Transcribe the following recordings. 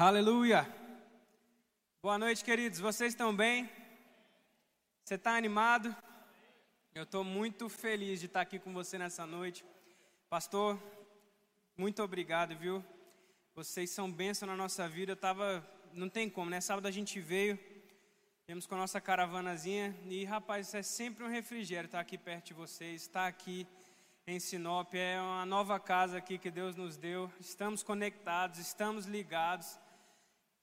Aleluia. Boa noite, queridos. Vocês estão bem? Você está animado? Eu estou muito feliz de estar aqui com você nessa noite. Pastor, muito obrigado, viu? Vocês são bênção na nossa vida. Eu tava, não tem como, né? Sábado a gente veio, viemos com a nossa caravanazinha e, rapaz, é sempre um refrigério estar aqui perto de vocês, estar aqui em Sinop. É uma nova casa aqui que Deus nos deu. Estamos conectados, estamos ligados.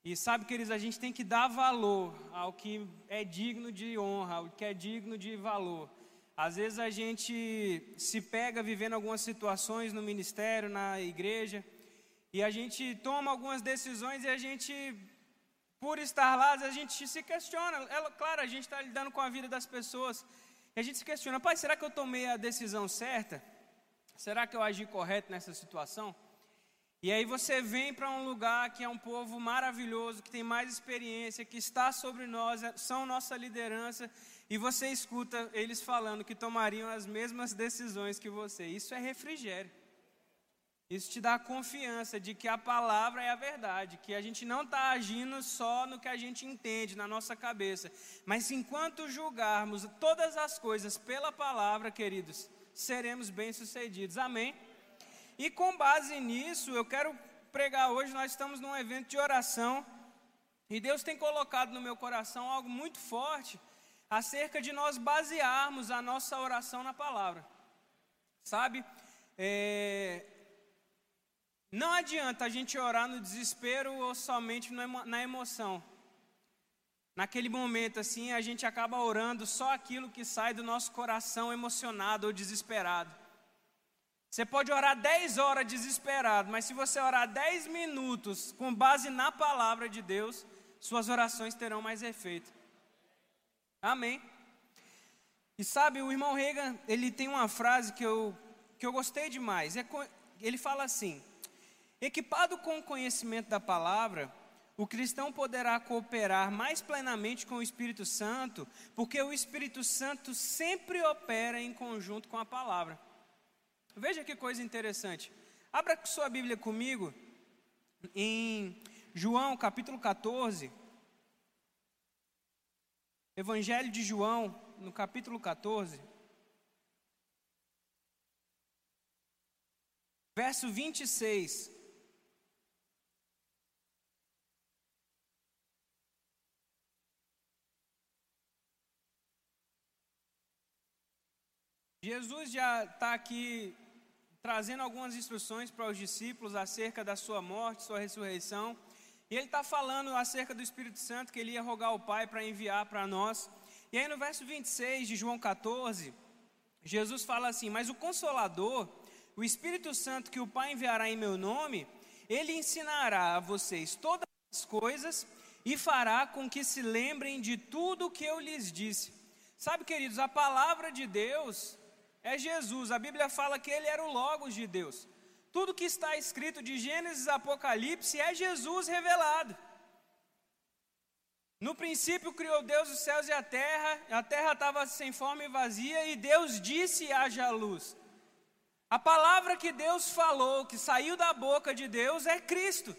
E sabe, queridos, a gente tem que dar valor ao que é digno de honra, ao que é digno de valor. Às vezes a gente se pega vivendo algumas situações no ministério, na igreja, e a gente toma algumas decisões e a gente, por estar lá, a gente se questiona. É, claro, a gente está lidando com a vida das pessoas, e a gente se questiona: pai, será que eu tomei a decisão certa? Será que eu agi correto nessa situação? E aí você vem para um lugar que é um povo maravilhoso, que tem mais experiência, que está sobre nós, é, são nossa liderança, e você escuta eles falando que tomariam as mesmas decisões que você. Isso é refrigério. Isso te dá confiança de que a palavra é a verdade, que a gente não está agindo só no que a gente entende na nossa cabeça, mas enquanto julgarmos todas as coisas pela palavra, queridos, seremos bem-sucedidos. Amém? E com base nisso, eu quero pregar hoje. Nós estamos num evento de oração e Deus tem colocado no meu coração algo muito forte acerca de nós basearmos a nossa oração na palavra. Sabe? É... Não adianta a gente orar no desespero ou somente na emoção. Naquele momento, assim, a gente acaba orando só aquilo que sai do nosso coração emocionado ou desesperado. Você pode orar 10 horas desesperado, mas se você orar 10 minutos com base na palavra de Deus, suas orações terão mais efeito. Amém. E sabe, o irmão Reagan, ele tem uma frase que eu, que eu gostei demais. É, ele fala assim: equipado com o conhecimento da palavra, o cristão poderá cooperar mais plenamente com o Espírito Santo, porque o Espírito Santo sempre opera em conjunto com a palavra. Veja que coisa interessante. Abra sua Bíblia comigo em João capítulo 14. Evangelho de João, no capítulo 14. Verso 26. Jesus já está aqui trazendo algumas instruções para os discípulos acerca da sua morte, sua ressurreição. E ele está falando acerca do Espírito Santo que ele ia rogar ao Pai para enviar para nós. E aí no verso 26 de João 14, Jesus fala assim: Mas o Consolador, o Espírito Santo que o Pai enviará em meu nome, ele ensinará a vocês todas as coisas e fará com que se lembrem de tudo o que eu lhes disse. Sabe, queridos, a palavra de Deus é Jesus. A Bíblia fala que ele era o Logos de Deus. Tudo que está escrito de Gênesis a Apocalipse é Jesus revelado. No princípio criou Deus os céus e a terra, a terra estava sem forma e vazia, e Deus disse: haja luz. A palavra que Deus falou, que saiu da boca de Deus, é Cristo.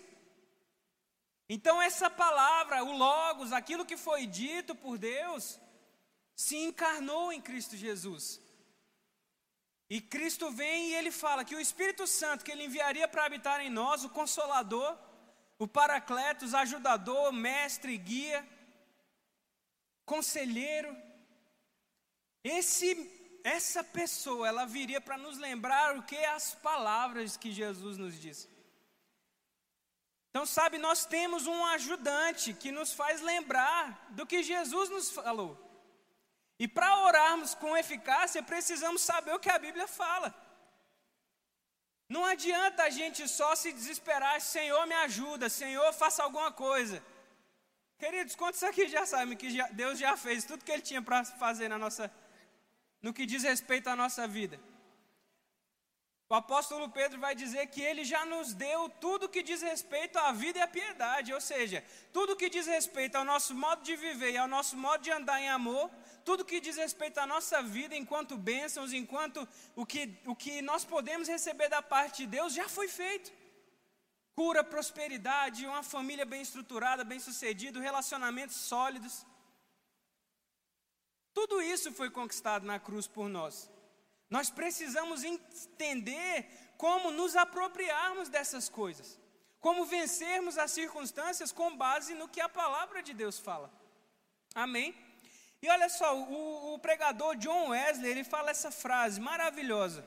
Então, essa palavra, o Logos, aquilo que foi dito por Deus, se encarnou em Cristo Jesus. E Cristo vem e ele fala que o Espírito Santo que ele enviaria para habitar em nós, o consolador, o paracletos, ajudador, mestre, guia, conselheiro, esse essa pessoa, ela viria para nos lembrar o que as palavras que Jesus nos disse. Então, sabe, nós temos um ajudante que nos faz lembrar do que Jesus nos falou. E para orarmos com eficácia, precisamos saber o que a Bíblia fala. Não adianta a gente só se desesperar, Senhor me ajuda, Senhor faça alguma coisa. Queridos, quantos aqui já sabem que Deus já fez tudo que Ele tinha para fazer na nossa, no que diz respeito à nossa vida? O apóstolo Pedro vai dizer que ele já nos deu tudo que diz respeito à vida e à piedade, ou seja, tudo que diz respeito ao nosso modo de viver e ao nosso modo de andar em amor, tudo que diz respeito à nossa vida enquanto bênçãos, enquanto o que, o que nós podemos receber da parte de Deus já foi feito. cura, prosperidade, uma família bem estruturada, bem sucedida, relacionamentos sólidos. Tudo isso foi conquistado na cruz por nós. Nós precisamos entender como nos apropriarmos dessas coisas, como vencermos as circunstâncias com base no que a palavra de Deus fala. Amém? E olha só, o, o pregador John Wesley, ele fala essa frase maravilhosa.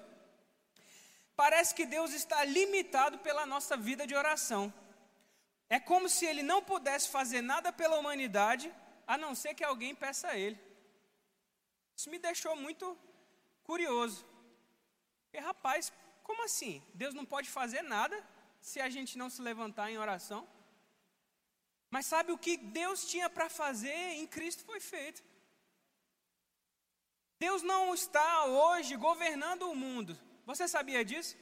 Parece que Deus está limitado pela nossa vida de oração. É como se ele não pudesse fazer nada pela humanidade, a não ser que alguém peça a ele. Isso me deixou muito curioso. E rapaz, como assim? Deus não pode fazer nada se a gente não se levantar em oração? Mas sabe o que Deus tinha para fazer em Cristo foi feito. Deus não está hoje governando o mundo. Você sabia disso?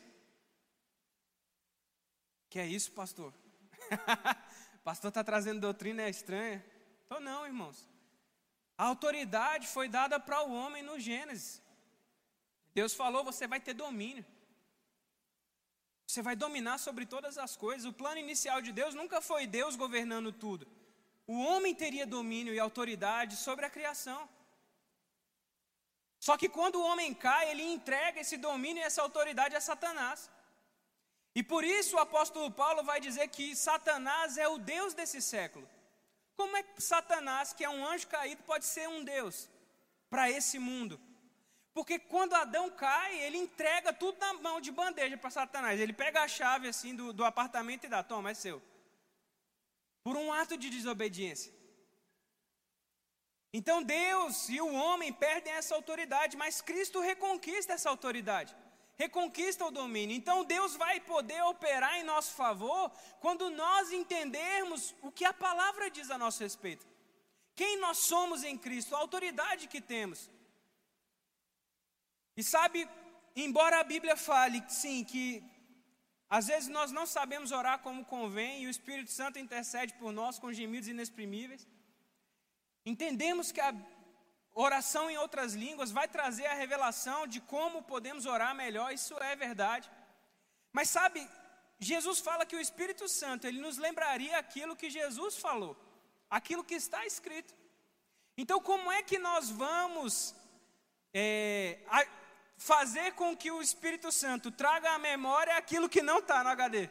Que é isso, pastor? pastor está trazendo doutrina estranha? Então não, irmãos. A autoridade foi dada para o homem no Gênesis. Deus falou: você vai ter domínio. Você vai dominar sobre todas as coisas. O plano inicial de Deus nunca foi Deus governando tudo. O homem teria domínio e autoridade sobre a criação. Só que quando o homem cai, ele entrega esse domínio e essa autoridade a Satanás. E por isso o apóstolo Paulo vai dizer que Satanás é o Deus desse século. Como é que Satanás, que é um anjo caído, pode ser um Deus para esse mundo? Porque quando Adão cai, ele entrega tudo na mão de bandeja para Satanás. Ele pega a chave assim do, do apartamento e dá, toma, é seu. Por um ato de desobediência. Então Deus e o homem perdem essa autoridade, mas Cristo reconquista essa autoridade reconquista o domínio. Então Deus vai poder operar em nosso favor quando nós entendermos o que a palavra diz a nosso respeito. Quem nós somos em Cristo, a autoridade que temos. E sabe, embora a Bíblia fale, sim, que às vezes nós não sabemos orar como convém e o Espírito Santo intercede por nós com gemidos inexprimíveis, entendemos que a Oração em outras línguas vai trazer a revelação de como podemos orar melhor, isso é verdade. Mas sabe, Jesus fala que o Espírito Santo, ele nos lembraria aquilo que Jesus falou, aquilo que está escrito. Então, como é que nós vamos é, fazer com que o Espírito Santo traga à memória aquilo que não está no HD?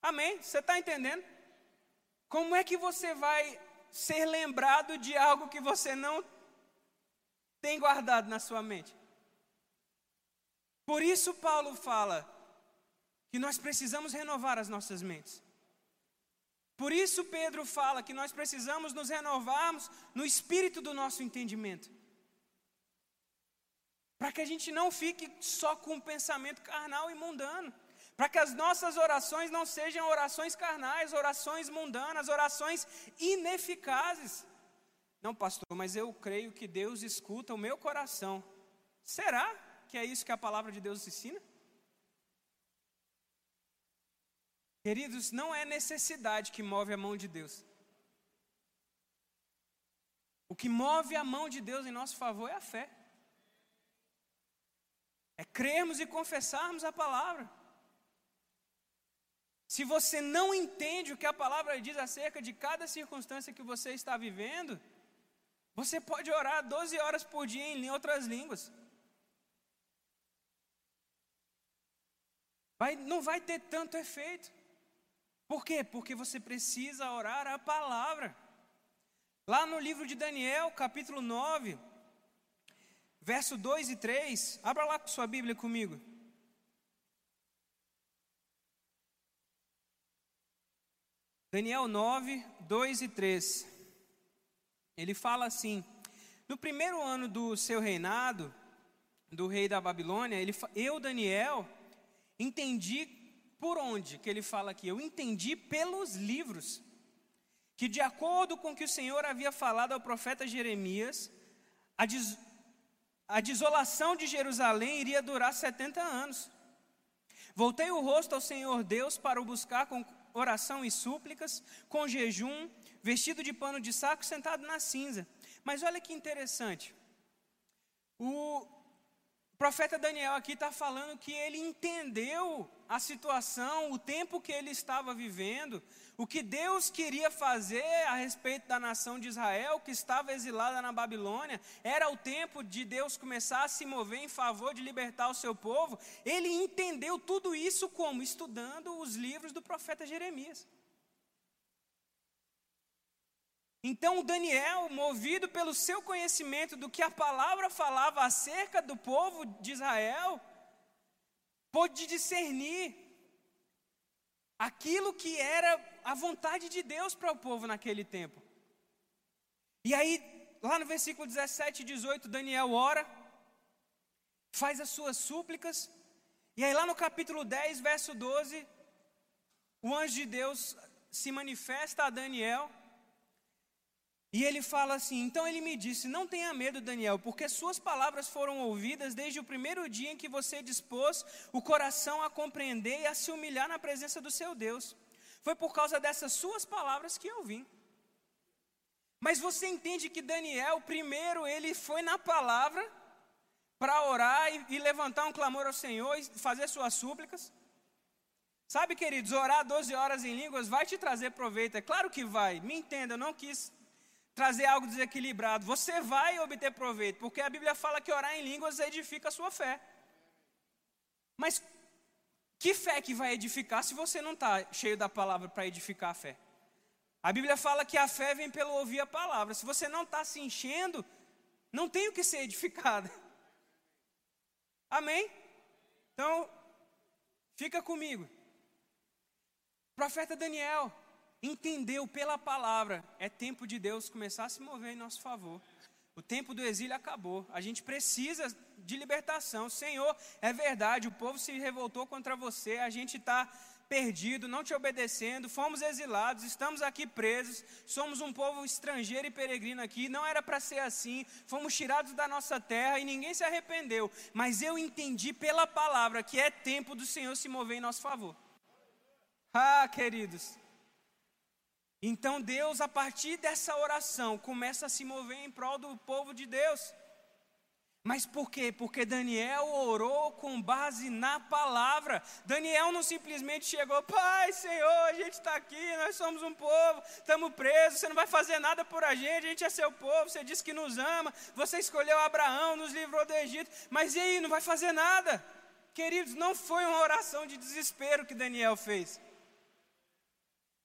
Amém? Você está entendendo? Como é que você vai ser lembrado de algo que você não tem guardado na sua mente. Por isso, Paulo fala que nós precisamos renovar as nossas mentes. Por isso, Pedro fala que nós precisamos nos renovarmos no espírito do nosso entendimento. Para que a gente não fique só com um pensamento carnal e mundano para que as nossas orações não sejam orações carnais, orações mundanas, orações ineficazes. Não, pastor, mas eu creio que Deus escuta o meu coração. Será que é isso que a palavra de Deus ensina? Queridos, não é necessidade que move a mão de Deus. O que move a mão de Deus em nosso favor é a fé. É crermos e confessarmos a palavra. Se você não entende o que a palavra diz acerca de cada circunstância que você está vivendo, você pode orar 12 horas por dia em outras línguas. Vai, não vai ter tanto efeito. Por quê? Porque você precisa orar a palavra. Lá no livro de Daniel, capítulo 9, verso 2 e 3, abra lá sua Bíblia comigo. Daniel 9, 2 e 3. Ele fala assim: No primeiro ano do seu reinado, do rei da Babilônia, ele, eu, Daniel, entendi por onde que ele fala aqui? Eu entendi pelos livros, que de acordo com o que o Senhor havia falado ao profeta Jeremias, a, des, a desolação de Jerusalém iria durar 70 anos. Voltei o rosto ao Senhor Deus para o buscar com oração e súplicas, com jejum, vestido de pano de saco, sentado na cinza. Mas olha que interessante. O profeta Daniel aqui está falando que ele entendeu a situação, o tempo que ele estava vivendo, o que Deus queria fazer a respeito da nação de Israel, que estava exilada na Babilônia, era o tempo de Deus começar a se mover em favor de libertar o seu povo. Ele entendeu tudo isso como? Estudando os livros do profeta Jeremias. Então Daniel, movido pelo seu conhecimento do que a palavra falava acerca do povo de Israel, pôde discernir aquilo que era a vontade de Deus para o povo naquele tempo. E aí, lá no versículo 17 e 18, Daniel ora, faz as suas súplicas, e aí lá no capítulo 10, verso 12, o anjo de Deus se manifesta a Daniel e ele fala assim: Então ele me disse: Não tenha medo, Daniel, porque suas palavras foram ouvidas desde o primeiro dia em que você dispôs o coração a compreender e a se humilhar na presença do seu Deus. Foi por causa dessas suas palavras que eu vim. Mas você entende que Daniel, primeiro, ele foi na palavra para orar e, e, levantar um clamor ao Senhor e fazer suas súplicas? Sabe, queridos, orar 12 horas em línguas vai te trazer proveito, é claro que vai. Me entenda, eu não quis trazer algo desequilibrado, você vai obter proveito, porque a Bíblia fala que orar em línguas edifica a sua fé. Mas que fé que vai edificar se você não está cheio da palavra para edificar a fé? A Bíblia fala que a fé vem pelo ouvir a palavra. Se você não está se enchendo, não tem o que ser edificado. Amém? Então, fica comigo. profeta Daniel, entendeu pela palavra, é tempo de Deus começar a se mover em nosso favor. O tempo do exílio acabou. A gente precisa de libertação. Senhor, é verdade, o povo se revoltou contra você, a gente está perdido, não te obedecendo, fomos exilados, estamos aqui presos, somos um povo estrangeiro e peregrino aqui, não era para ser assim, fomos tirados da nossa terra e ninguém se arrependeu, mas eu entendi pela palavra que é tempo do Senhor se mover em nosso favor. Ah, queridos, então Deus, a partir dessa oração, começa a se mover em prol do povo de Deus. Mas por quê? Porque Daniel orou com base na palavra. Daniel não simplesmente chegou, Pai, Senhor, a gente está aqui, nós somos um povo, estamos presos, você não vai fazer nada por a gente, a gente é seu povo, você disse que nos ama, você escolheu Abraão, nos livrou do Egito, mas e aí, não vai fazer nada? Queridos, não foi uma oração de desespero que Daniel fez.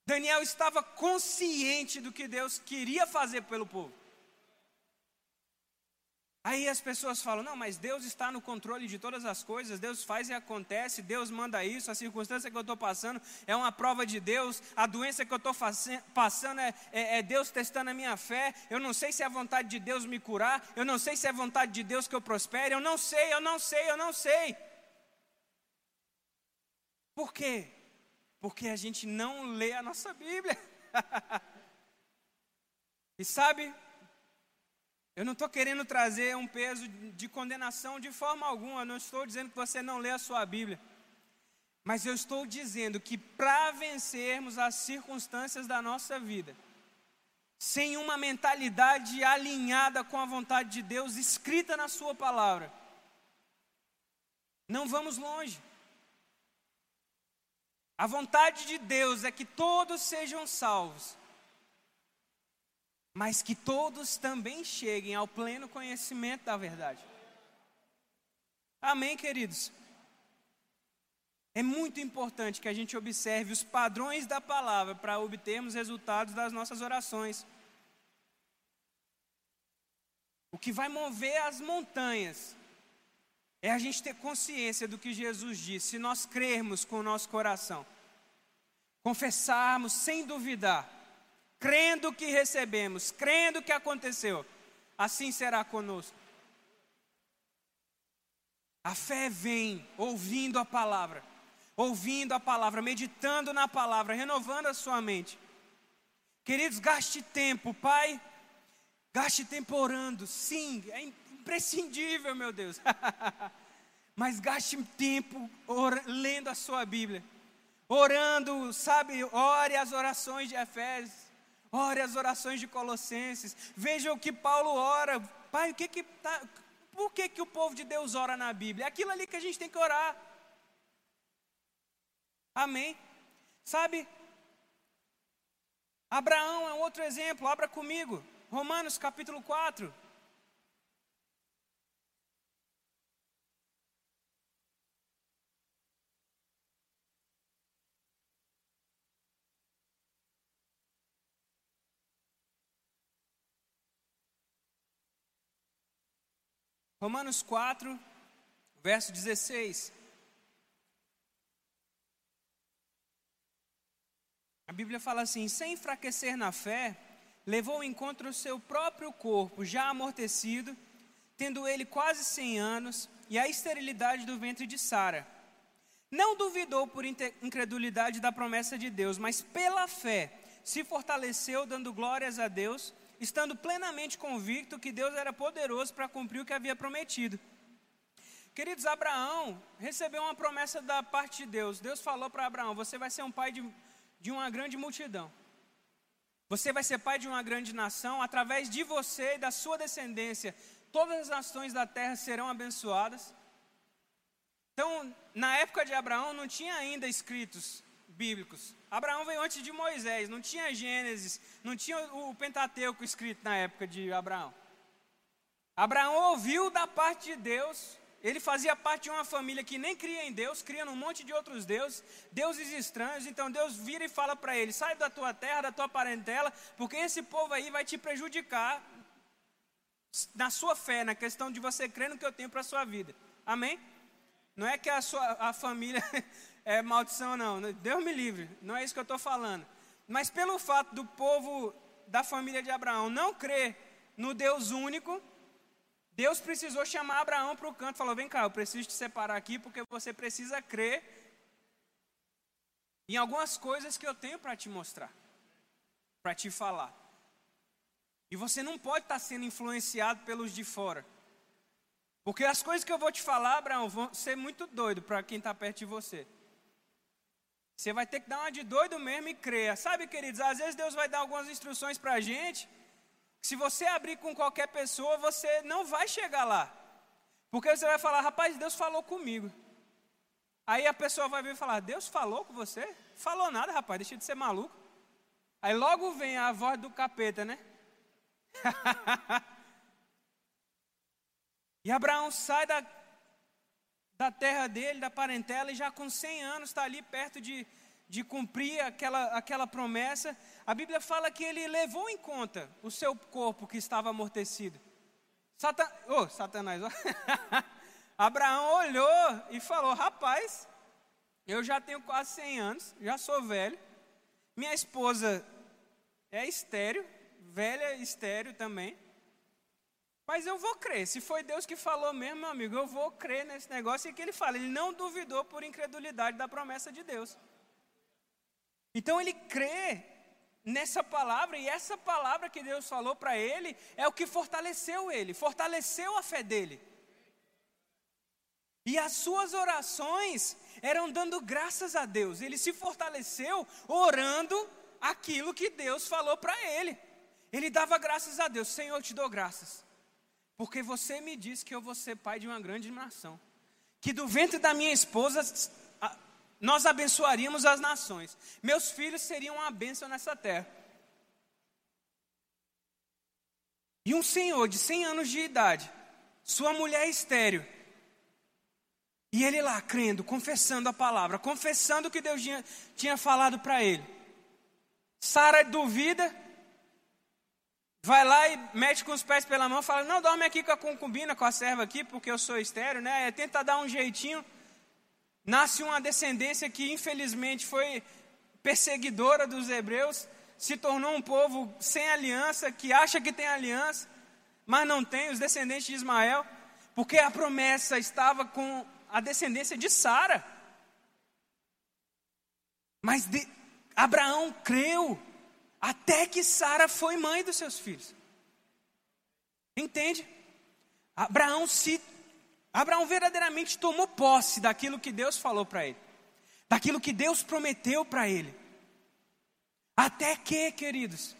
Daniel estava consciente do que Deus queria fazer pelo povo. Aí as pessoas falam: não, mas Deus está no controle de todas as coisas, Deus faz e acontece, Deus manda isso, a circunstância que eu estou passando é uma prova de Deus, a doença que eu estou passando é, é, é, Deus testando a minha fé, eu não sei se é vontade de Deus me curar, eu não sei se é vontade de Deus que eu prospere, eu não sei, eu não sei, eu não sei. Por quê? Porque a gente não lê a nossa Bíblia. e sabe, eu não estou querendo trazer um peso de condenação de forma alguma, eu não estou dizendo que você não lê a sua Bíblia. Mas eu estou dizendo que para vencermos as circunstâncias da nossa vida, sem uma mentalidade alinhada com a vontade de Deus escrita na Sua palavra, não vamos longe. A vontade de Deus é que todos sejam salvos, mas que todos também cheguem ao pleno conhecimento da verdade. Amém, queridos? É muito importante que a gente observe os padrões da palavra para obtermos resultados das nossas orações. O que vai mover as montanhas é a gente ter consciência do que Jesus disse, se nós crermos com o nosso coração, confessarmos sem duvidar, crendo que recebemos, crendo que aconteceu, assim será conosco. A fé vem ouvindo a palavra, ouvindo a palavra, meditando na palavra, renovando a sua mente. Queridos, gaste tempo, Pai, gaste tempo orando, sim, é imprescindível, meu Deus. Mas gaste tempo lendo a sua Bíblia, orando, sabe? Ore as orações de Efésios, ore as orações de Colossenses. Veja o que Paulo ora. Pai, o que que tá, por que, que o povo de Deus ora na Bíblia? É aquilo ali que a gente tem que orar. Amém? Sabe? Abraão é um outro exemplo, abra comigo. Romanos capítulo 4. Romanos 4, verso 16. A Bíblia fala assim: sem enfraquecer na fé, levou em encontro o seu próprio corpo, já amortecido, tendo ele quase cem anos, e a esterilidade do ventre de Sara. Não duvidou por incredulidade da promessa de Deus, mas pela fé se fortaleceu, dando glórias a Deus estando plenamente convicto que Deus era poderoso para cumprir o que havia prometido. Queridos, Abraão recebeu uma promessa da parte de Deus. Deus falou para Abraão: Você vai ser um pai de, de uma grande multidão. Você vai ser pai de uma grande nação. Através de você e da sua descendência, todas as nações da terra serão abençoadas. Então, na época de Abraão, não tinha ainda escritos bíblicos. Abraão veio antes de Moisés, não tinha Gênesis, não tinha o Pentateuco escrito na época de Abraão. Abraão ouviu da parte de Deus, ele fazia parte de uma família que nem cria em Deus, cria num monte de outros deuses, deuses estranhos. Então Deus vira e fala para ele: sai da tua terra, da tua parentela, porque esse povo aí vai te prejudicar na sua fé, na questão de você crer no que eu tenho para a sua vida. Amém? Não é que a sua a família é maldição, não. Deus me livre, não é isso que eu estou falando. Mas pelo fato do povo da família de Abraão não crer no Deus único, Deus precisou chamar Abraão para o canto. Falou: Vem cá, eu preciso te separar aqui porque você precisa crer em algumas coisas que eu tenho para te mostrar, para te falar. E você não pode estar tá sendo influenciado pelos de fora. Porque as coisas que eu vou te falar, Abraão, vão ser muito doido para quem está perto de você. Você vai ter que dar uma de doido mesmo e crer. Sabe, queridos, às vezes Deus vai dar algumas instruções para a gente. Se você abrir com qualquer pessoa, você não vai chegar lá. Porque você vai falar, rapaz, Deus falou comigo. Aí a pessoa vai vir falar, Deus falou com você? Falou nada, rapaz, deixa de ser maluco. Aí logo vem a voz do capeta, né? e Abraão sai da, da terra dele, da parentela, e já com 100 anos está ali perto de, de cumprir aquela, aquela promessa. A Bíblia fala que ele levou em conta o seu corpo que estava amortecido. Satan... Oh, Satanás. Abraão olhou e falou: Rapaz, eu já tenho quase 100 anos, já sou velho. Minha esposa é estéreo, velha estéreo também. Mas eu vou crer. Se foi Deus que falou mesmo, meu amigo, eu vou crer nesse negócio. E que ele fala, ele não duvidou por incredulidade da promessa de Deus. Então ele crê nessa palavra, e essa palavra que Deus falou para ele é o que fortaleceu ele, fortaleceu a fé dele. E as suas orações eram dando graças a Deus. Ele se fortaleceu orando aquilo que Deus falou para ele. Ele dava graças a Deus. Senhor, eu te dou graças. Porque você me disse que eu vou ser pai de uma grande nação. Que do ventre da minha esposa nós abençoaríamos as nações. Meus filhos seriam uma bênção nessa terra. E um senhor de 100 anos de idade, sua mulher estéreo, e ele lá crendo, confessando a palavra, confessando o que Deus tinha, tinha falado para ele. Sara duvida, vai lá e mete com os pés pela mão, fala: Não, dorme aqui com a concubina, com a serva aqui, porque eu sou estéreo, né? Tenta dar um jeitinho. Nasce uma descendência que infelizmente foi perseguidora dos hebreus, se tornou um povo sem aliança, que acha que tem aliança, mas não tem, os descendentes de Ismael, porque a promessa estava com a descendência de Sara. Mas de, Abraão creu até que Sara foi mãe dos seus filhos. Entende? Abraão se Abraão verdadeiramente tomou posse daquilo que Deus falou para ele, daquilo que Deus prometeu para ele. Até que, queridos,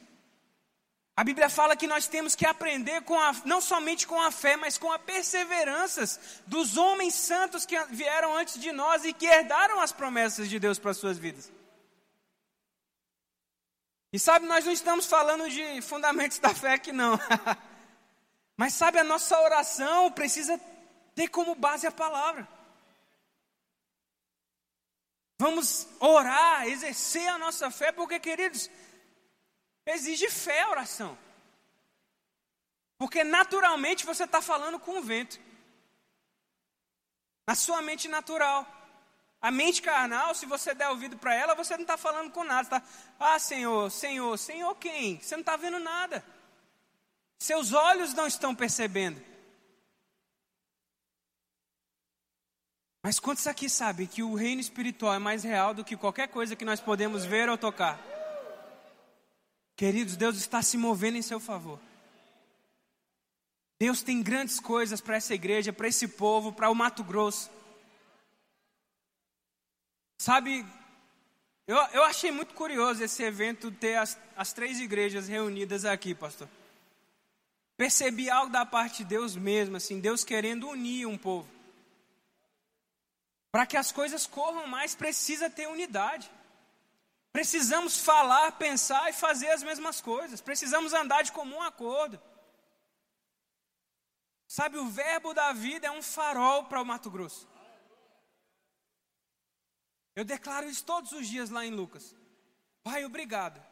A Bíblia fala que nós temos que aprender com a, não somente com a fé, mas com a perseveranças dos homens santos que vieram antes de nós e que herdaram as promessas de Deus para as suas vidas. E sabe, nós não estamos falando de fundamentos da fé aqui não. mas sabe, a nossa oração precisa ter como base a palavra. Vamos orar, exercer a nossa fé, porque, queridos, Exige fé a oração. Porque naturalmente você está falando com o vento. Na sua mente natural. A mente carnal, se você der ouvido para ela, você não está falando com nada. Tá, ah, Senhor, Senhor, Senhor quem? Você não está vendo nada. Seus olhos não estão percebendo. Mas quantos aqui sabem que o reino espiritual é mais real do que qualquer coisa que nós podemos ver ou tocar? Queridos, Deus está se movendo em seu favor. Deus tem grandes coisas para essa igreja, para esse povo, para o Mato Grosso. Sabe, eu, eu achei muito curioso esse evento ter as, as três igrejas reunidas aqui, pastor. Percebi algo da parte de Deus mesmo, assim, Deus querendo unir um povo. Para que as coisas corram mais, precisa ter unidade. Precisamos falar, pensar e fazer as mesmas coisas. Precisamos andar de comum acordo. Sabe, o verbo da vida é um farol para o Mato Grosso. Eu declaro isso todos os dias lá em Lucas. Pai, obrigado.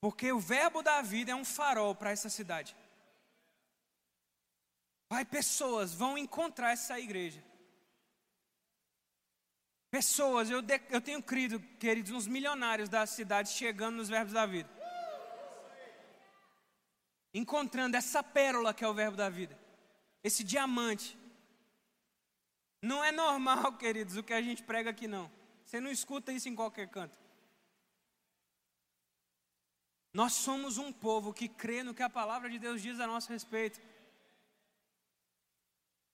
Porque o verbo da vida é um farol para essa cidade. Pai, pessoas vão encontrar essa igreja. Pessoas, eu, de, eu tenho crido, queridos, uns milionários da cidade chegando nos verbos da vida. Encontrando essa pérola que é o verbo da vida. Esse diamante. Não é normal, queridos, o que a gente prega aqui não. Você não escuta isso em qualquer canto. Nós somos um povo que crê no que a palavra de Deus diz a nosso respeito.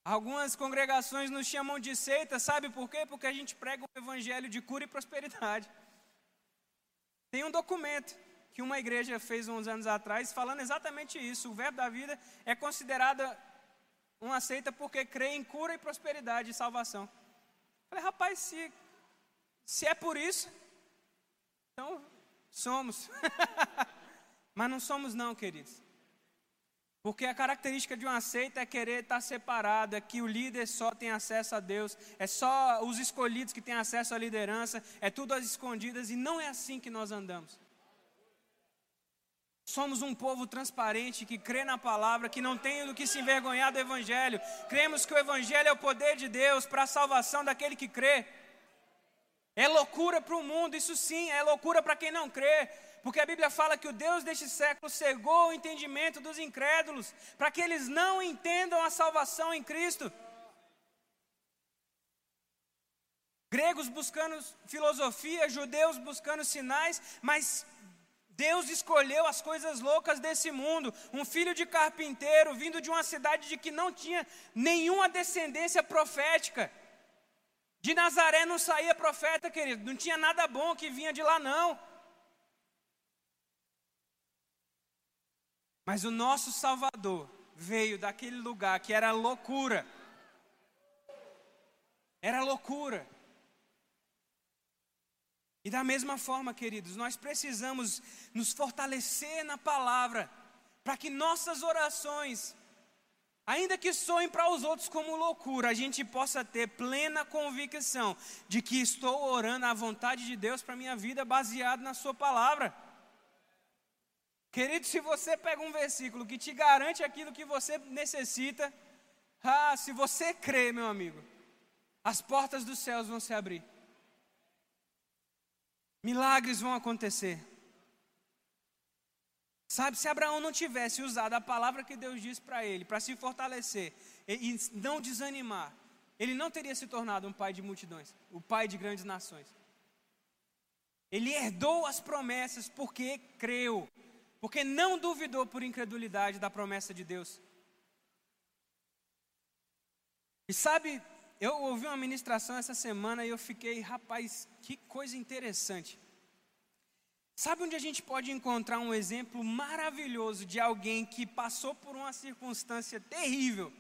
Algumas congregações nos chamam de seita, sabe por quê? Porque a gente prega o evangelho de cura e prosperidade. Tem um documento que uma igreja fez uns anos atrás falando exatamente isso. O verbo da vida é considerada uma seita porque crê em cura e prosperidade e salvação. Falei, rapaz, se, se é por isso, então somos. Mas não somos não, queridos. Porque a característica de uma seita é querer estar separado, é que o líder só tem acesso a Deus, é só os escolhidos que têm acesso à liderança, é tudo às escondidas e não é assim que nós andamos. Somos um povo transparente que crê na palavra, que não tem do que se envergonhar do Evangelho. Cremos que o Evangelho é o poder de Deus para a salvação daquele que crê. É loucura para o mundo, isso sim, é loucura para quem não crê. Porque a Bíblia fala que o Deus deste século cegou o entendimento dos incrédulos, para que eles não entendam a salvação em Cristo. Gregos buscando filosofia, judeus buscando sinais, mas Deus escolheu as coisas loucas desse mundo. Um filho de carpinteiro vindo de uma cidade de que não tinha nenhuma descendência profética. De Nazaré não saía profeta, querido, não tinha nada bom que vinha de lá, não. Mas o nosso Salvador veio daquele lugar que era loucura. Era loucura. E da mesma forma, queridos, nós precisamos nos fortalecer na palavra, para que nossas orações, ainda que soem para os outros como loucura, a gente possa ter plena convicção de que estou orando à vontade de Deus para minha vida, baseado na Sua palavra. Querido, se você pega um versículo que te garante aquilo que você necessita, ah, se você crê, meu amigo, as portas dos céus vão se abrir. Milagres vão acontecer. Sabe, se Abraão não tivesse usado a palavra que Deus disse para ele, para se fortalecer e, e não desanimar, ele não teria se tornado um pai de multidões, o pai de grandes nações. Ele herdou as promessas porque creu porque não duvidou por incredulidade da promessa de Deus. E sabe, eu ouvi uma ministração essa semana e eu fiquei, rapaz, que coisa interessante. Sabe onde a gente pode encontrar um exemplo maravilhoso de alguém que passou por uma circunstância terrível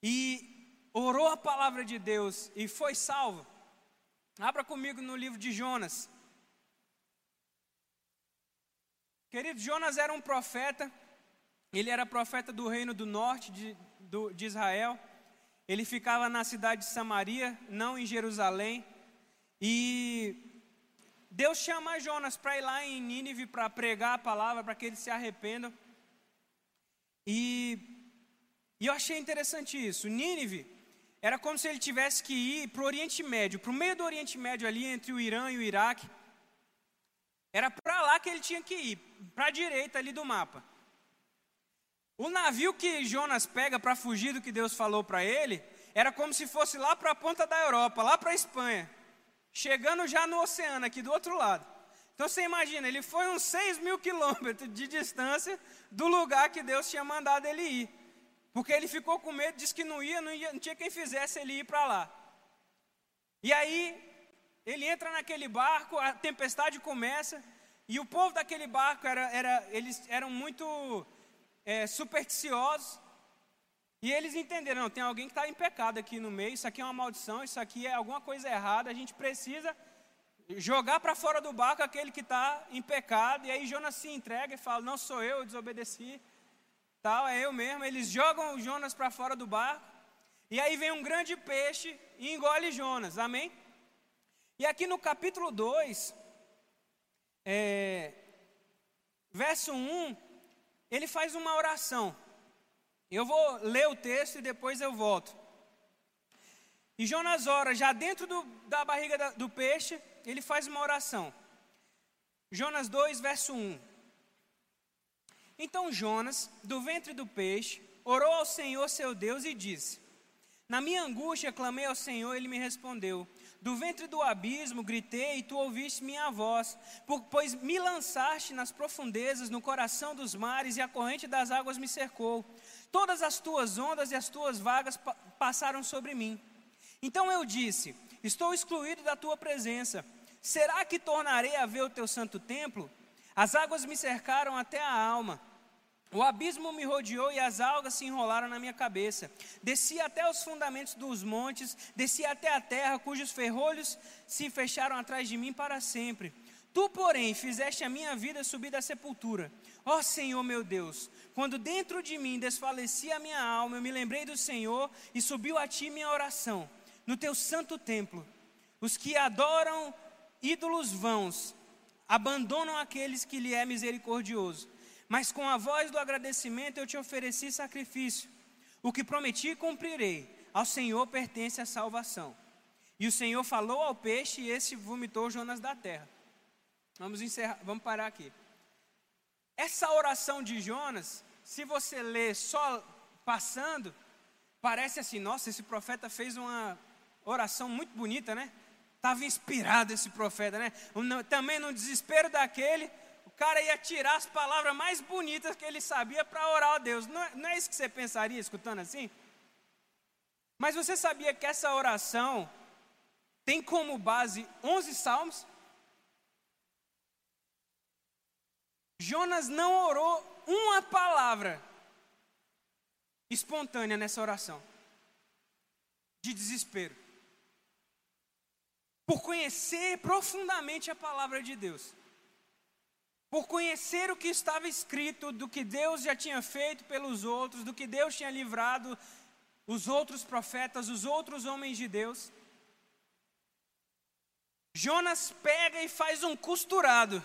e orou a palavra de Deus e foi salvo? Abra comigo no livro de Jonas. Querido, Jonas era um profeta, ele era profeta do reino do norte de, do, de Israel, ele ficava na cidade de Samaria, não em Jerusalém, e Deus chama Jonas para ir lá em Nínive para pregar a palavra, para que eles se arrependam. E, e eu achei interessante isso. Nínive era como se ele tivesse que ir para o Oriente Médio, para o meio do Oriente Médio ali, entre o Irã e o Iraque. Era para lá que ele tinha que ir, para a direita ali do mapa. O navio que Jonas pega para fugir do que Deus falou para ele, era como se fosse lá para a ponta da Europa, lá para a Espanha chegando já no oceano, aqui do outro lado. Então você imagina, ele foi uns 6 mil quilômetros de distância do lugar que Deus tinha mandado ele ir. Porque ele ficou com medo, disse que não ia, não, ia, não tinha quem fizesse ele ir para lá. E aí, ele entra naquele barco, a tempestade começa, e o povo daquele barco, era, era eles eram muito é, supersticiosos, e eles entenderam, tem alguém que está em pecado aqui no meio, isso aqui é uma maldição, isso aqui é alguma coisa errada, a gente precisa jogar para fora do barco aquele que está em pecado, e aí Jonas se entrega e fala, não sou eu, eu desobedeci, tal, é eu mesmo, eles jogam Jonas para fora do barco, e aí vem um grande peixe e engole Jonas, amém? E aqui no capítulo 2, é, verso 1, ele faz uma oração, eu vou ler o texto e depois eu volto. E Jonas ora, já dentro do, da barriga da, do peixe, ele faz uma oração. Jonas 2, verso 1. Então Jonas, do ventre do peixe, orou ao Senhor seu Deus e disse: Na minha angústia clamei ao Senhor, ele me respondeu. Do ventre do abismo gritei e tu ouviste minha voz, pois me lançaste nas profundezas, no coração dos mares, e a corrente das águas me cercou. Todas as tuas ondas e as tuas vagas pa passaram sobre mim. Então eu disse: Estou excluído da tua presença. Será que tornarei a ver o teu santo templo? As águas me cercaram até a alma. O abismo me rodeou e as algas se enrolaram na minha cabeça. Desci até os fundamentos dos montes, desci até a terra, cujos ferrolhos se fecharam atrás de mim para sempre. Tu, porém, fizeste a minha vida subir da sepultura. Ó Senhor meu Deus, quando dentro de mim desfalecia a minha alma, eu me lembrei do Senhor e subiu a ti minha oração. No teu santo templo, os que adoram ídolos vãos abandonam aqueles que lhe é misericordioso. Mas com a voz do agradecimento eu te ofereci sacrifício. O que prometi cumprirei. Ao Senhor pertence a salvação. E o Senhor falou ao peixe e esse vomitou Jonas da terra. Vamos encerrar, vamos parar aqui. Essa oração de Jonas, se você ler só passando, parece assim: nossa, esse profeta fez uma oração muito bonita, né? Estava inspirado esse profeta, né? Também no desespero daquele, cara ia tirar as palavras mais bonitas que ele sabia para orar a Deus. Não é, não é isso que você pensaria escutando assim? Mas você sabia que essa oração tem como base 11 salmos? Jonas não orou uma palavra espontânea nessa oração, de desespero, por conhecer profundamente a palavra de Deus, por conhecer o que estava escrito, do que Deus já tinha feito pelos outros, do que Deus tinha livrado os outros profetas, os outros homens de Deus. Jonas pega e faz um costurado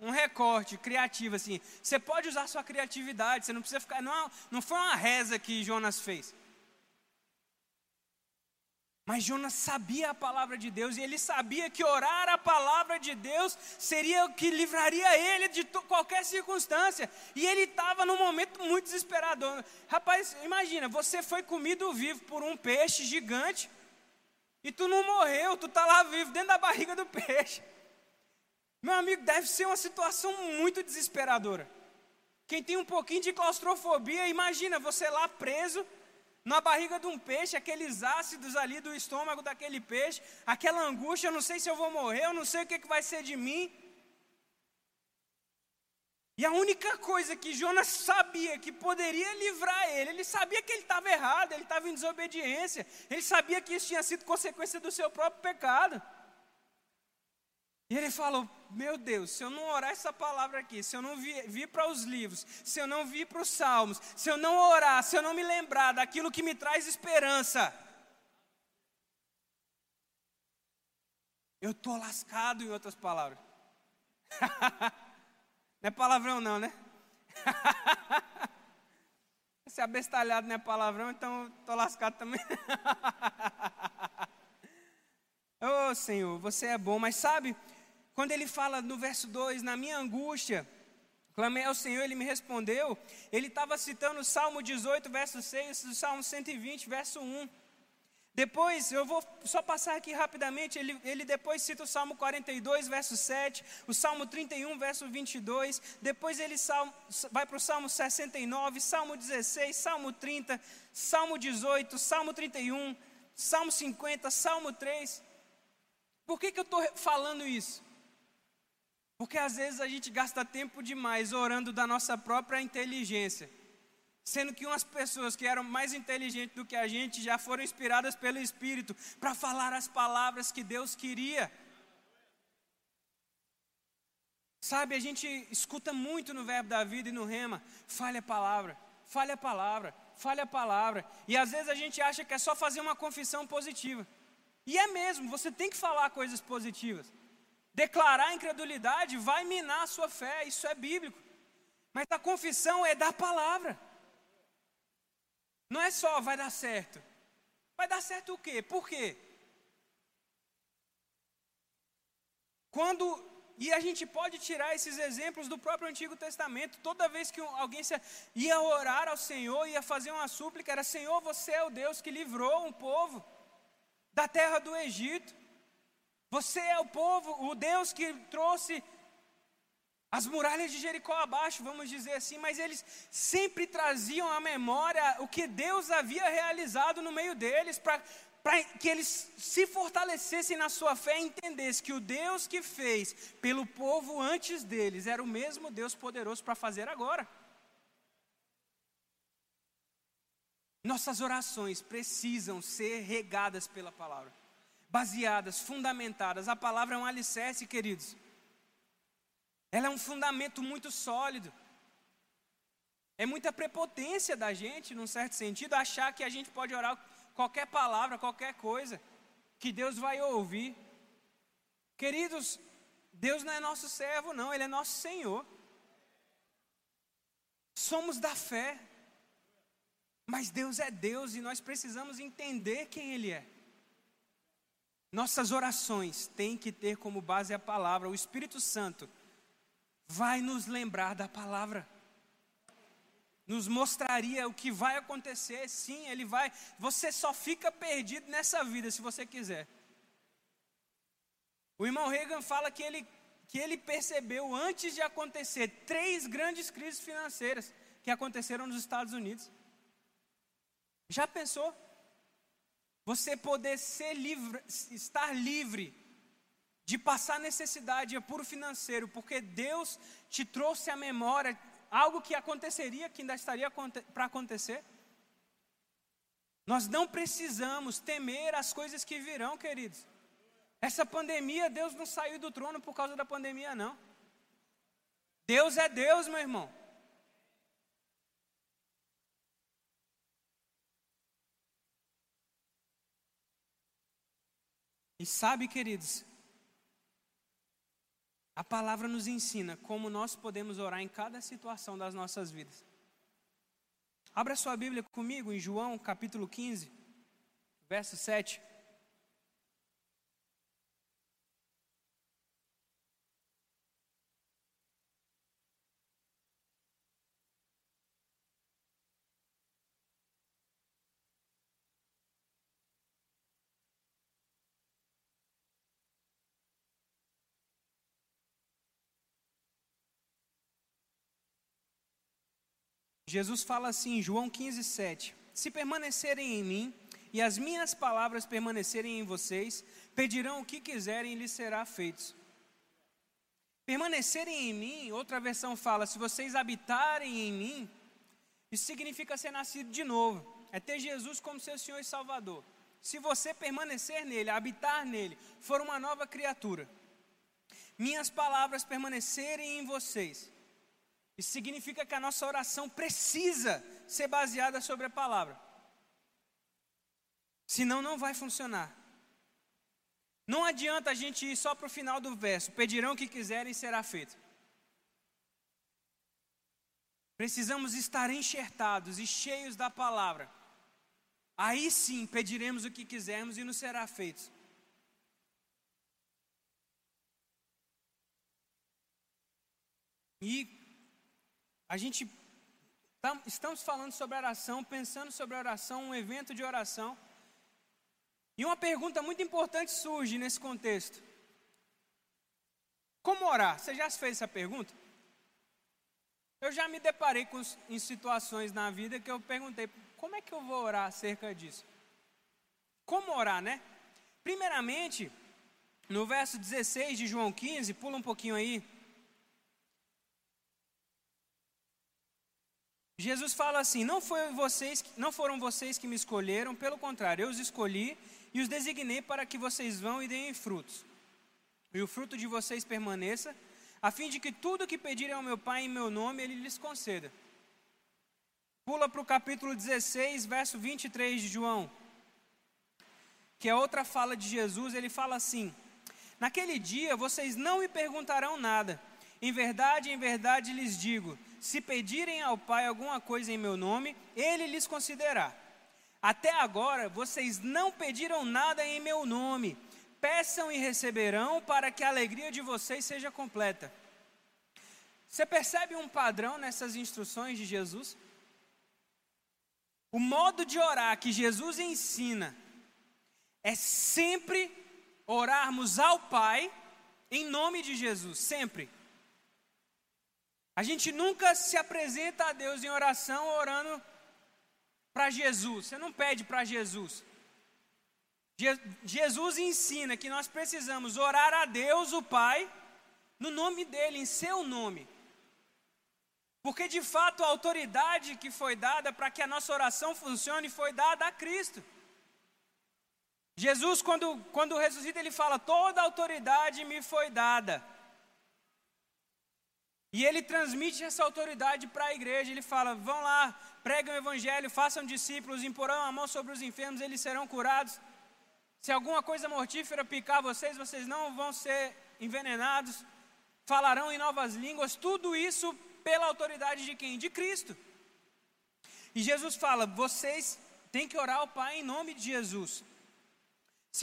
um recorte criativo assim. Você pode usar sua criatividade, você não precisa ficar. Não, não foi uma reza que Jonas fez. Mas Jonas sabia a palavra de Deus e ele sabia que orar a palavra de Deus seria o que livraria ele de qualquer circunstância. E ele estava num momento muito desesperador. Rapaz, imagina, você foi comido vivo por um peixe gigante e tu não morreu, tu está lá vivo dentro da barriga do peixe. Meu amigo, deve ser uma situação muito desesperadora. Quem tem um pouquinho de claustrofobia, imagina você lá preso na barriga de um peixe, aqueles ácidos ali do estômago daquele peixe, aquela angústia, eu não sei se eu vou morrer, eu não sei o que, que vai ser de mim. E a única coisa que Jonas sabia que poderia livrar ele, ele sabia que ele estava errado, ele estava em desobediência, ele sabia que isso tinha sido consequência do seu próprio pecado. E ele falou: Meu Deus, se eu não orar essa palavra aqui, se eu não vir, para os livros, se eu não vir para os salmos, se eu não orar, se eu não me lembrar daquilo que me traz esperança, eu estou lascado, em outras palavras. não é palavrão, não, né? Se abestalhado não é palavrão, então estou lascado também. oh Senhor, você é bom, mas sabe, quando ele fala no verso 2, na minha angústia, clamei ao Senhor, ele me respondeu, ele estava citando o Salmo 18, verso 6, o Salmo 120, verso 1. Depois, eu vou só passar aqui rapidamente, ele, ele depois cita o Salmo 42, verso 7, o Salmo 31, verso 22, depois ele salmo, vai para o Salmo 69, Salmo 16, Salmo 30, Salmo 18, Salmo 31, Salmo 50, Salmo 3. Por que, que eu estou falando isso? Porque às vezes a gente gasta tempo demais orando da nossa própria inteligência Sendo que umas pessoas que eram mais inteligentes do que a gente já foram inspiradas pelo Espírito para falar as palavras que Deus queria. Sabe, a gente escuta muito no Verbo da Vida e no Rema: fale a palavra, fale a palavra, fale a palavra. E às vezes a gente acha que é só fazer uma confissão positiva. E é mesmo, você tem que falar coisas positivas. Declarar incredulidade vai minar a sua fé, isso é bíblico. Mas a confissão é da palavra. Não é só vai dar certo. Vai dar certo o quê? Por quê? Quando e a gente pode tirar esses exemplos do próprio Antigo Testamento. Toda vez que alguém ia orar ao Senhor, ia fazer uma súplica, era: Senhor, você é o Deus que livrou um povo da terra do Egito. Você é o povo, o Deus que trouxe as muralhas de Jericó abaixo, vamos dizer assim, mas eles sempre traziam à memória o que Deus havia realizado no meio deles, para que eles se fortalecessem na sua fé e entendessem que o Deus que fez pelo povo antes deles era o mesmo Deus poderoso para fazer agora. Nossas orações precisam ser regadas pela palavra, baseadas, fundamentadas. A palavra é um alicerce, queridos. Ela é um fundamento muito sólido. É muita prepotência da gente, num certo sentido, achar que a gente pode orar qualquer palavra, qualquer coisa, que Deus vai ouvir. Queridos, Deus não é nosso servo, não, Ele é nosso Senhor. Somos da fé, mas Deus é Deus e nós precisamos entender quem Ele é. Nossas orações têm que ter como base a palavra, o Espírito Santo vai nos lembrar da palavra. Nos mostraria o que vai acontecer, sim, ele vai. Você só fica perdido nessa vida se você quiser. O irmão Reagan fala que ele, que ele percebeu antes de acontecer três grandes crises financeiras que aconteceram nos Estados Unidos. Já pensou? Você poder ser livre, estar livre de passar necessidade é puro financeiro, porque Deus te trouxe à memória algo que aconteceria, que ainda estaria para acontecer. Nós não precisamos temer as coisas que virão, queridos. Essa pandemia, Deus não saiu do trono por causa da pandemia, não. Deus é Deus, meu irmão. E sabe, queridos, a palavra nos ensina como nós podemos orar em cada situação das nossas vidas. Abra sua Bíblia comigo em João capítulo 15, verso 7. Jesus fala assim, João 15, 7: Se permanecerem em mim e as minhas palavras permanecerem em vocês, pedirão o que quiserem e lhes será feito. Permanecerem em mim, outra versão fala: se vocês habitarem em mim, isso significa ser nascido de novo, é ter Jesus como seu Senhor e Salvador. Se você permanecer nele, habitar nele, for uma nova criatura, minhas palavras permanecerem em vocês, isso significa que a nossa oração precisa ser baseada sobre a palavra. Senão não vai funcionar. Não adianta a gente ir só para o final do verso: pedirão o que quiserem e será feito. Precisamos estar enxertados e cheios da palavra. Aí sim pediremos o que quisermos e nos será feito. E a gente tá, estamos falando sobre oração, pensando sobre oração, um evento de oração. E uma pergunta muito importante surge nesse contexto: Como orar? Você já fez essa pergunta? Eu já me deparei com, em situações na vida que eu perguntei: como é que eu vou orar acerca disso? Como orar, né? Primeiramente, no verso 16 de João 15, pula um pouquinho aí. Jesus fala assim: não, foi vocês, não foram vocês que me escolheram, pelo contrário, eu os escolhi e os designei para que vocês vão e deem frutos. E o fruto de vocês permaneça, a fim de que tudo que pedirem ao meu Pai em meu nome, Ele lhes conceda. Pula para o capítulo 16, verso 23 de João, que é outra fala de Jesus. Ele fala assim: Naquele dia vocês não me perguntarão nada. Em verdade, em verdade lhes digo: se pedirem ao Pai alguma coisa em meu nome, Ele lhes concederá. Até agora vocês não pediram nada em meu nome. Peçam e receberão para que a alegria de vocês seja completa. Você percebe um padrão nessas instruções de Jesus? O modo de orar que Jesus ensina é sempre orarmos ao Pai em nome de Jesus, sempre. A gente nunca se apresenta a Deus em oração orando para Jesus, você não pede para Jesus. Je Jesus ensina que nós precisamos orar a Deus, o Pai, no nome dEle, em seu nome. Porque de fato a autoridade que foi dada para que a nossa oração funcione foi dada a Cristo. Jesus, quando, quando ressuscita, ele fala: toda autoridade me foi dada. E ele transmite essa autoridade para a igreja. Ele fala: vão lá, preguem o evangelho, façam discípulos, imporão a mão sobre os enfermos, eles serão curados. Se alguma coisa mortífera picar vocês, vocês não vão ser envenenados. Falarão em novas línguas. Tudo isso pela autoridade de quem? De Cristo. E Jesus fala: vocês têm que orar ao Pai em nome de Jesus.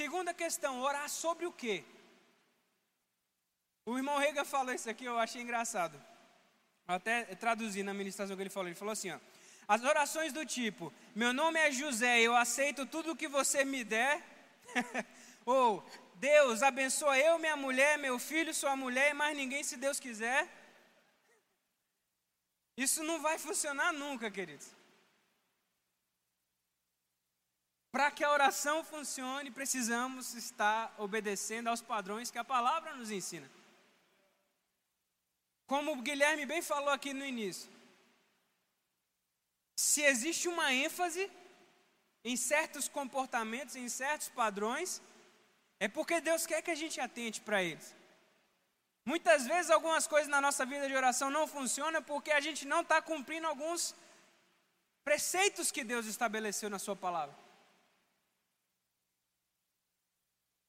Segunda questão: orar sobre o quê? O irmão Rega falou isso aqui, eu achei engraçado. Até traduzi na ministração que ele falou. Ele falou assim: ó, as orações do tipo: Meu nome é José, eu aceito tudo o que você me der. Ou Deus abençoa eu, minha mulher, meu filho, sua mulher e mais ninguém se Deus quiser. Isso não vai funcionar nunca, queridos. Para que a oração funcione, precisamos estar obedecendo aos padrões que a palavra nos ensina. Como o Guilherme bem falou aqui no início, se existe uma ênfase em certos comportamentos, em certos padrões, é porque Deus quer que a gente atente para eles. Muitas vezes algumas coisas na nossa vida de oração não funcionam porque a gente não está cumprindo alguns preceitos que Deus estabeleceu na sua palavra.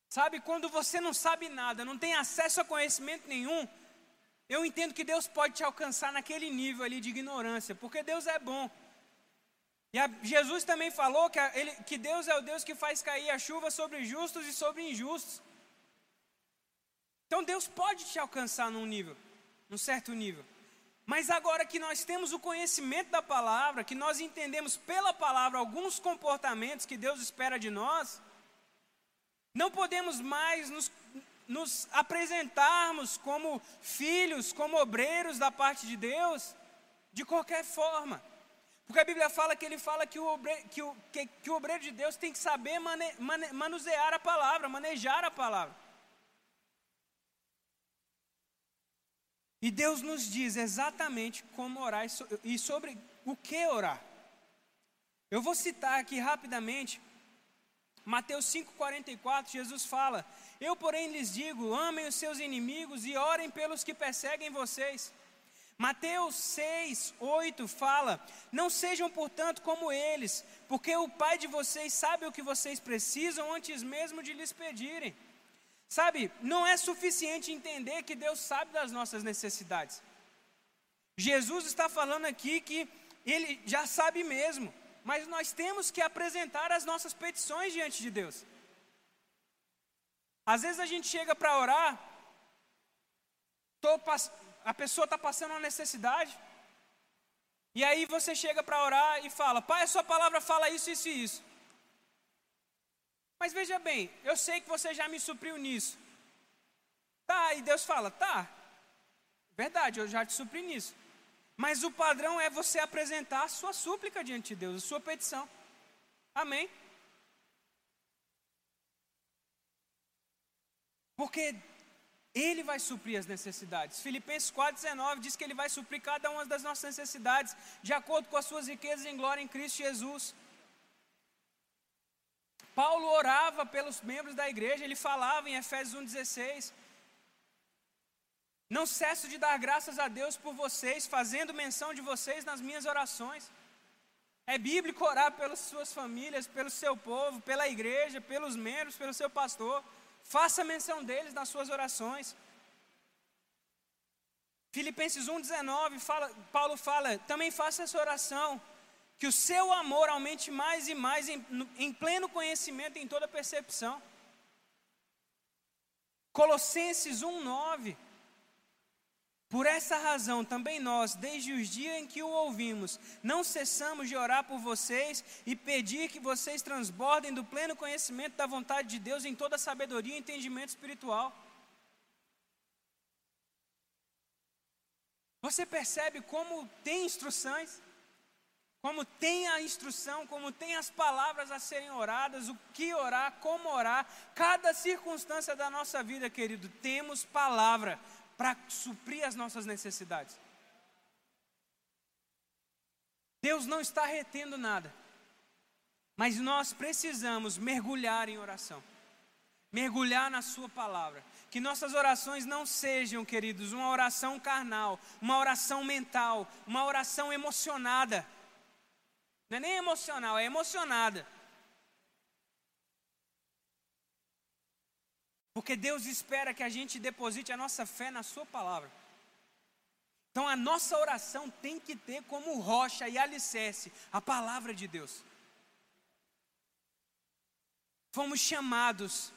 Sabe, quando você não sabe nada, não tem acesso a conhecimento nenhum, eu entendo que Deus pode te alcançar naquele nível ali de ignorância, porque Deus é bom. E a, Jesus também falou que, a, ele, que Deus é o Deus que faz cair a chuva sobre justos e sobre injustos. Então Deus pode te alcançar num nível, num certo nível. Mas agora que nós temos o conhecimento da palavra, que nós entendemos pela palavra alguns comportamentos que Deus espera de nós, não podemos mais nos, nos apresentarmos como filhos, como obreiros da parte de Deus, de qualquer forma. Porque a Bíblia fala que ele fala que o obreiro, que o, que, que o obreiro de Deus tem que saber mane, mane, manusear a palavra, manejar a palavra. E Deus nos diz exatamente como orar e sobre o que orar. Eu vou citar aqui rapidamente Mateus 5,44, Jesus fala: Eu, porém, lhes digo: amem os seus inimigos e orem pelos que perseguem vocês. Mateus 6, 8 fala: Não sejam, portanto, como eles, porque o Pai de vocês sabe o que vocês precisam antes mesmo de lhes pedirem. Sabe, não é suficiente entender que Deus sabe das nossas necessidades. Jesus está falando aqui que Ele já sabe mesmo mas nós temos que apresentar as nossas petições diante de Deus. Às vezes a gente chega para orar, a pessoa está passando uma necessidade, e aí você chega para orar e fala: Pai, a sua palavra fala isso, isso e isso. Mas veja bem, eu sei que você já me supriu nisso. Tá, e Deus fala: Tá, verdade, eu já te supri nisso. Mas o padrão é você apresentar a sua súplica diante de Deus, a sua petição. Amém? Porque Ele vai suprir as necessidades. Filipenses 4,19 diz que Ele vai suprir cada uma das nossas necessidades, de acordo com as suas riquezas em glória em Cristo Jesus. Paulo orava pelos membros da igreja, ele falava em Efésios 1,16: não cesso de dar graças a Deus por vocês, fazendo menção de vocês nas minhas orações. É bíblico orar pelas suas famílias, pelo seu povo, pela igreja, pelos membros, pelo seu pastor. Faça menção deles nas suas orações. Filipenses 1,19, fala, Paulo fala: também faça essa oração, que o seu amor aumente mais e mais em, em pleno conhecimento, em toda percepção. Colossenses 1,9 por essa razão, também nós, desde os dias em que o ouvimos, não cessamos de orar por vocês e pedir que vocês transbordem do pleno conhecimento da vontade de Deus em toda sabedoria e entendimento espiritual. Você percebe como tem instruções, como tem a instrução, como tem as palavras a serem oradas, o que orar, como orar, cada circunstância da nossa vida, querido, temos palavra para suprir as nossas necessidades. Deus não está retendo nada, mas nós precisamos mergulhar em oração, mergulhar na Sua palavra. Que nossas orações não sejam, queridos, uma oração carnal, uma oração mental, uma oração emocionada. Não é nem emocional, é emocionada. Porque Deus espera que a gente deposite a nossa fé na Sua palavra. Então a nossa oração tem que ter como rocha e alicerce a palavra de Deus. Fomos chamados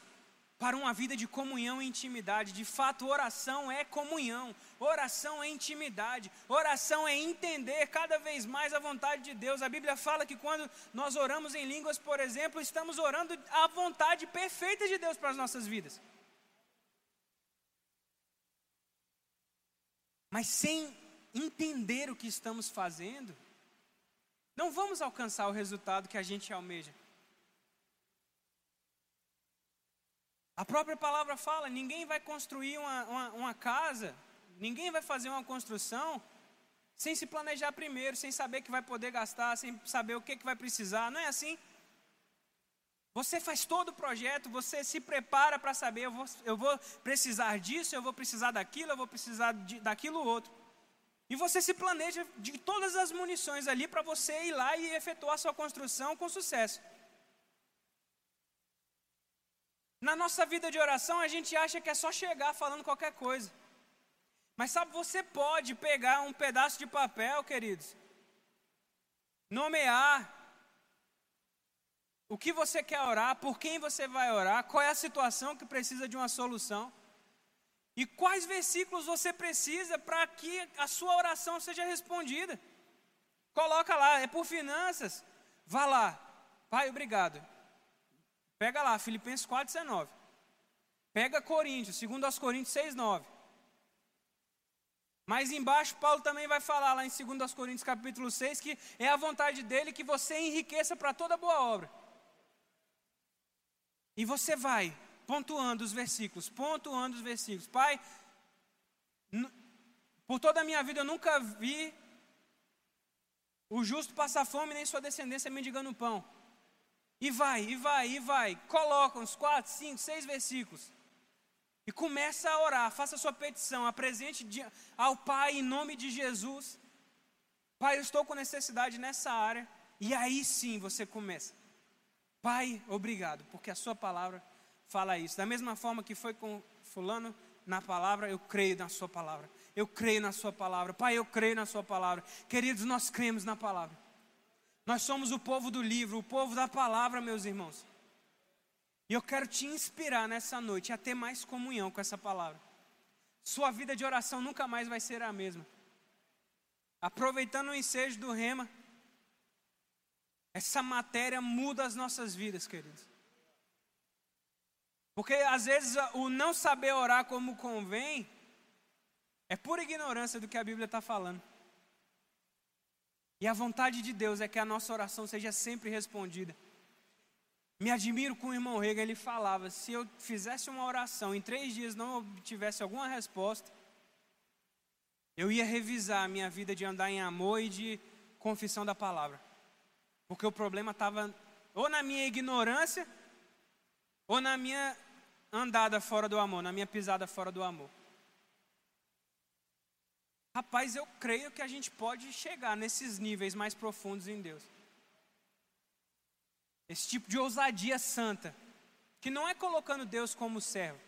para uma vida de comunhão e intimidade. De fato, oração é comunhão, oração é intimidade, oração é entender cada vez mais a vontade de Deus. A Bíblia fala que quando nós oramos em línguas, por exemplo, estamos orando a vontade perfeita de Deus para as nossas vidas. Mas sem entender o que estamos fazendo, não vamos alcançar o resultado que a gente almeja. A própria palavra fala: ninguém vai construir uma, uma, uma, casa, ninguém vai fazer uma construção sem se planejar primeiro, sem saber que vai poder gastar, sem saber o que, que vai precisar. Não é assim? Você faz todo o projeto, você se prepara para saber: eu vou, eu vou precisar disso, eu vou precisar daquilo, eu vou precisar de, daquilo outro. E você se planeja de todas as munições ali para você ir lá e efetuar sua construção com sucesso. Na nossa vida de oração, a gente acha que é só chegar falando qualquer coisa. Mas sabe, você pode pegar um pedaço de papel, queridos, nomear o que você quer orar, por quem você vai orar, qual é a situação que precisa de uma solução. E quais versículos você precisa para que a sua oração seja respondida? Coloca lá, é por finanças. Vá lá. Pai, obrigado. Pega lá, Filipenses 4,19. Pega Coríntios, segundo aos Coríntios 6,9. Mas embaixo, Paulo também vai falar lá em 2 Coríntios capítulo 6 que é a vontade dele que você enriqueça para toda boa obra. E você vai pontuando os versículos, pontuando os versículos. Pai, Por toda a minha vida eu nunca vi o justo passar fome, nem sua descendência mendigando pão. E vai, e vai, e vai. Coloca uns quatro, cinco, seis versículos. E começa a orar, faça a sua petição, apresente ao Pai em nome de Jesus. Pai, eu estou com necessidade nessa área. E aí sim você começa. Pai, obrigado, porque a sua palavra fala isso. Da mesma forma que foi com fulano na palavra, eu creio na sua palavra. Eu creio na sua palavra. Pai, eu creio na sua palavra. Queridos, nós cremos na palavra. Nós somos o povo do livro, o povo da palavra, meus irmãos. E eu quero te inspirar nessa noite a ter mais comunhão com essa palavra. Sua vida de oração nunca mais vai ser a mesma. Aproveitando o ensejo do rema, essa matéria muda as nossas vidas, queridos. Porque às vezes o não saber orar como convém é pura ignorância do que a Bíblia está falando. E a vontade de Deus é que a nossa oração seja sempre respondida. Me admiro com o irmão Rega, ele falava: se eu fizesse uma oração em três dias não obtivesse alguma resposta, eu ia revisar a minha vida de andar em amor e de confissão da palavra. Porque o problema estava ou na minha ignorância, ou na minha andada fora do amor, na minha pisada fora do amor. Rapaz, eu creio que a gente pode chegar nesses níveis mais profundos em Deus. Esse tipo de ousadia santa, que não é colocando Deus como servo,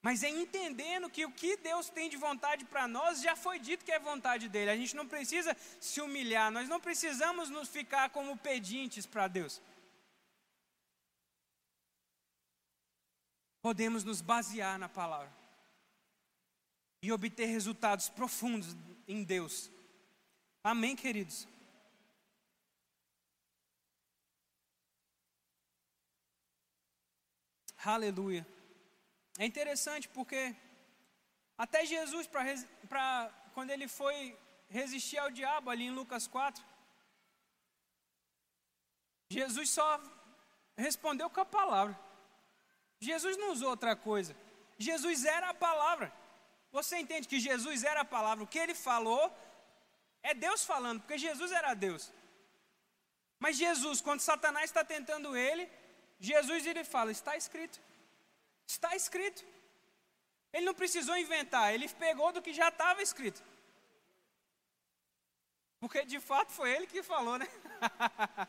mas é entendendo que o que Deus tem de vontade para nós já foi dito que é vontade dele. A gente não precisa se humilhar, nós não precisamos nos ficar como pedintes para Deus. Podemos nos basear na palavra e obter resultados profundos em Deus. Amém, queridos? Aleluia. É interessante porque até Jesus, para quando ele foi resistir ao diabo ali em Lucas 4, Jesus só respondeu com a palavra. Jesus não usou outra coisa. Jesus era a palavra. Você entende que Jesus era a palavra? O que ele falou é Deus falando, porque Jesus era Deus. Mas Jesus, quando Satanás está tentando ele, Jesus ele fala: está escrito. Está escrito. Ele não precisou inventar, ele pegou do que já estava escrito. Porque de fato foi ele que falou, né?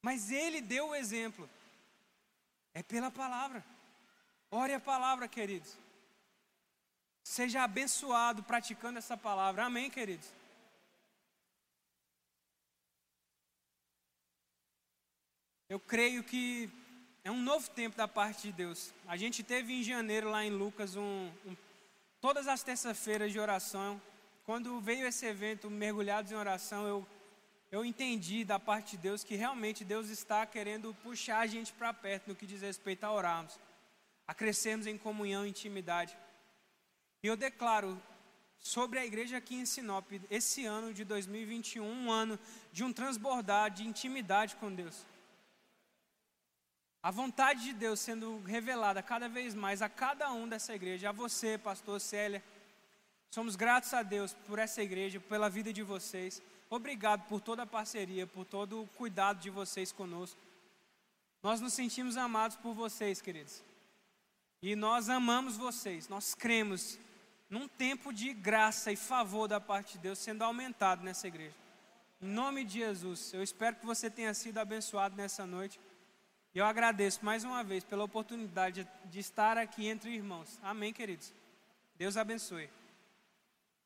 Mas ele deu o exemplo. É pela palavra. Ore a palavra, queridos. Seja abençoado praticando essa palavra. Amém, queridos. Eu creio que é um novo tempo da parte de Deus. A gente teve em janeiro lá em Lucas um, um todas as terças-feiras de oração. Quando veio esse evento mergulhados em oração, eu eu entendi da parte de Deus que realmente Deus está querendo puxar a gente para perto no que diz respeito a orarmos, a crescermos em comunhão e intimidade. E eu declaro sobre a igreja aqui em Sinop, esse ano de 2021, um ano de um transbordar de intimidade com Deus. A vontade de Deus sendo revelada cada vez mais a cada um dessa igreja, a você, pastor Célia. Somos gratos a Deus por essa igreja, pela vida de vocês. Obrigado por toda a parceria, por todo o cuidado de vocês conosco. Nós nos sentimos amados por vocês, queridos. E nós amamos vocês, nós cremos num tempo de graça e favor da parte de Deus sendo aumentado nessa igreja. Em nome de Jesus, eu espero que você tenha sido abençoado nessa noite. E eu agradeço mais uma vez pela oportunidade de estar aqui entre irmãos. Amém, queridos. Deus abençoe.